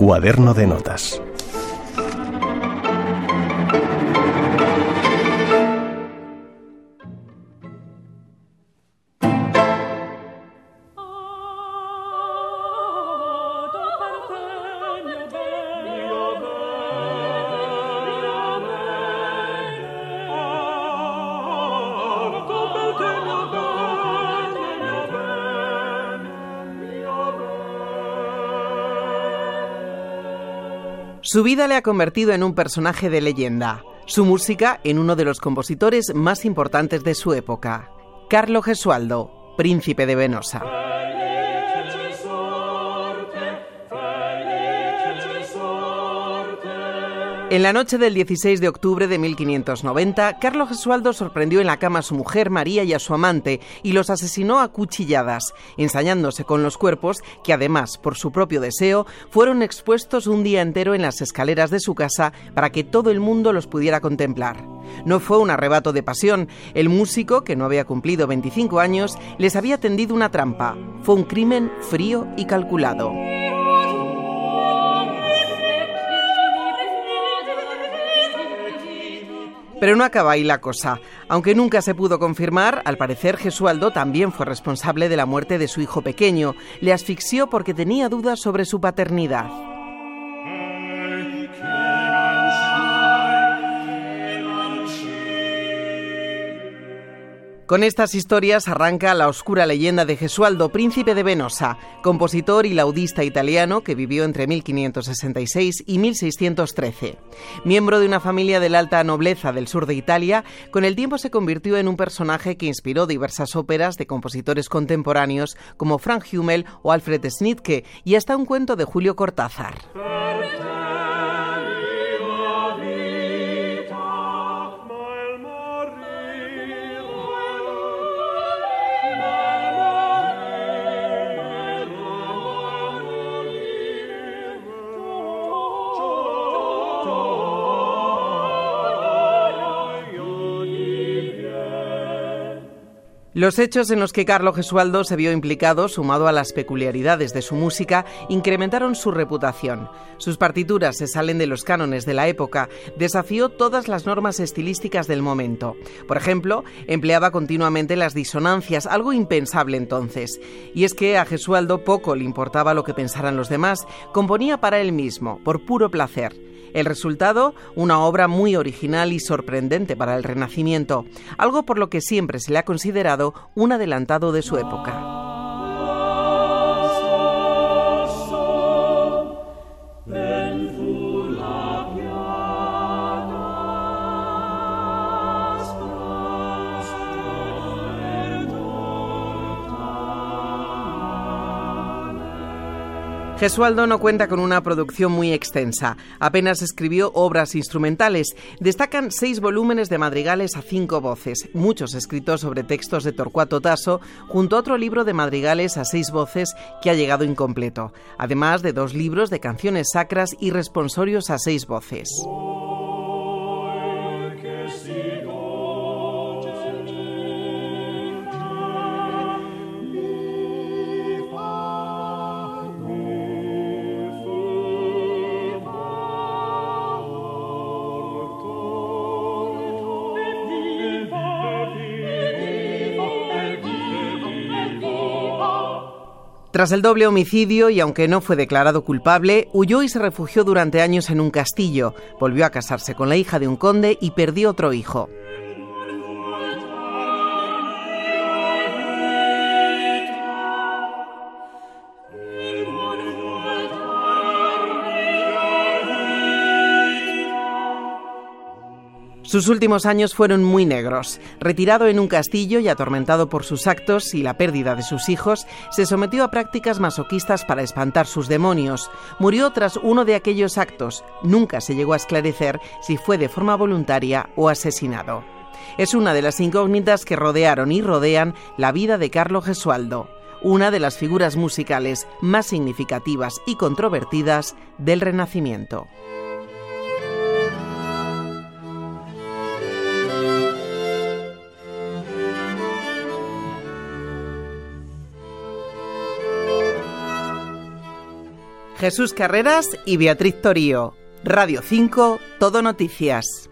Cuaderno de notas. Su vida le ha convertido en un personaje de leyenda, su música en uno de los compositores más importantes de su época, Carlo Gesualdo, príncipe de Venosa. En la noche del 16 de octubre de 1590, Carlos Gesualdo sorprendió en la cama a su mujer María y a su amante y los asesinó a cuchilladas, ensañándose con los cuerpos que además, por su propio deseo, fueron expuestos un día entero en las escaleras de su casa para que todo el mundo los pudiera contemplar. No fue un arrebato de pasión, el músico, que no había cumplido 25 años, les había tendido una trampa. Fue un crimen frío y calculado. Pero no acaba ahí la cosa. Aunque nunca se pudo confirmar, al parecer Gesualdo también fue responsable de la muerte de su hijo pequeño. Le asfixió porque tenía dudas sobre su paternidad. Con estas historias arranca la oscura leyenda de Gesualdo, príncipe de Venosa, compositor y laudista italiano que vivió entre 1566 y 1613. Miembro de una familia de la alta nobleza del sur de Italia, con el tiempo se convirtió en un personaje que inspiró diversas óperas de compositores contemporáneos como Frank Hummel o Alfred Schnittke y hasta un cuento de Julio Cortázar. Oh. Los hechos en los que Carlo Gesualdo se vio implicado, sumado a las peculiaridades de su música, incrementaron su reputación. Sus partituras se salen de los cánones de la época, desafió todas las normas estilísticas del momento. Por ejemplo, empleaba continuamente las disonancias, algo impensable entonces. Y es que a Gesualdo poco le importaba lo que pensaran los demás, componía para él mismo, por puro placer. El resultado, una obra muy original y sorprendente para el Renacimiento, algo por lo que siempre se le ha un adelantado de su época. Gesualdo no cuenta con una producción muy extensa. Apenas escribió obras instrumentales. Destacan seis volúmenes de madrigales a cinco voces, muchos escritos sobre textos de Torcuato Tasso, junto a otro libro de madrigales a seis voces que ha llegado incompleto, además de dos libros de canciones sacras y responsorios a seis voces. Tras el doble homicidio y aunque no fue declarado culpable, huyó y se refugió durante años en un castillo, volvió a casarse con la hija de un conde y perdió otro hijo. Sus últimos años fueron muy negros. Retirado en un castillo y atormentado por sus actos y la pérdida de sus hijos, se sometió a prácticas masoquistas para espantar sus demonios. Murió tras uno de aquellos actos. Nunca se llegó a esclarecer si fue de forma voluntaria o asesinado. Es una de las incógnitas que rodearon y rodean la vida de Carlo Gesualdo, una de las figuras musicales más significativas y controvertidas del Renacimiento. Jesús Carreras y Beatriz Torío. Radio 5, Todo Noticias.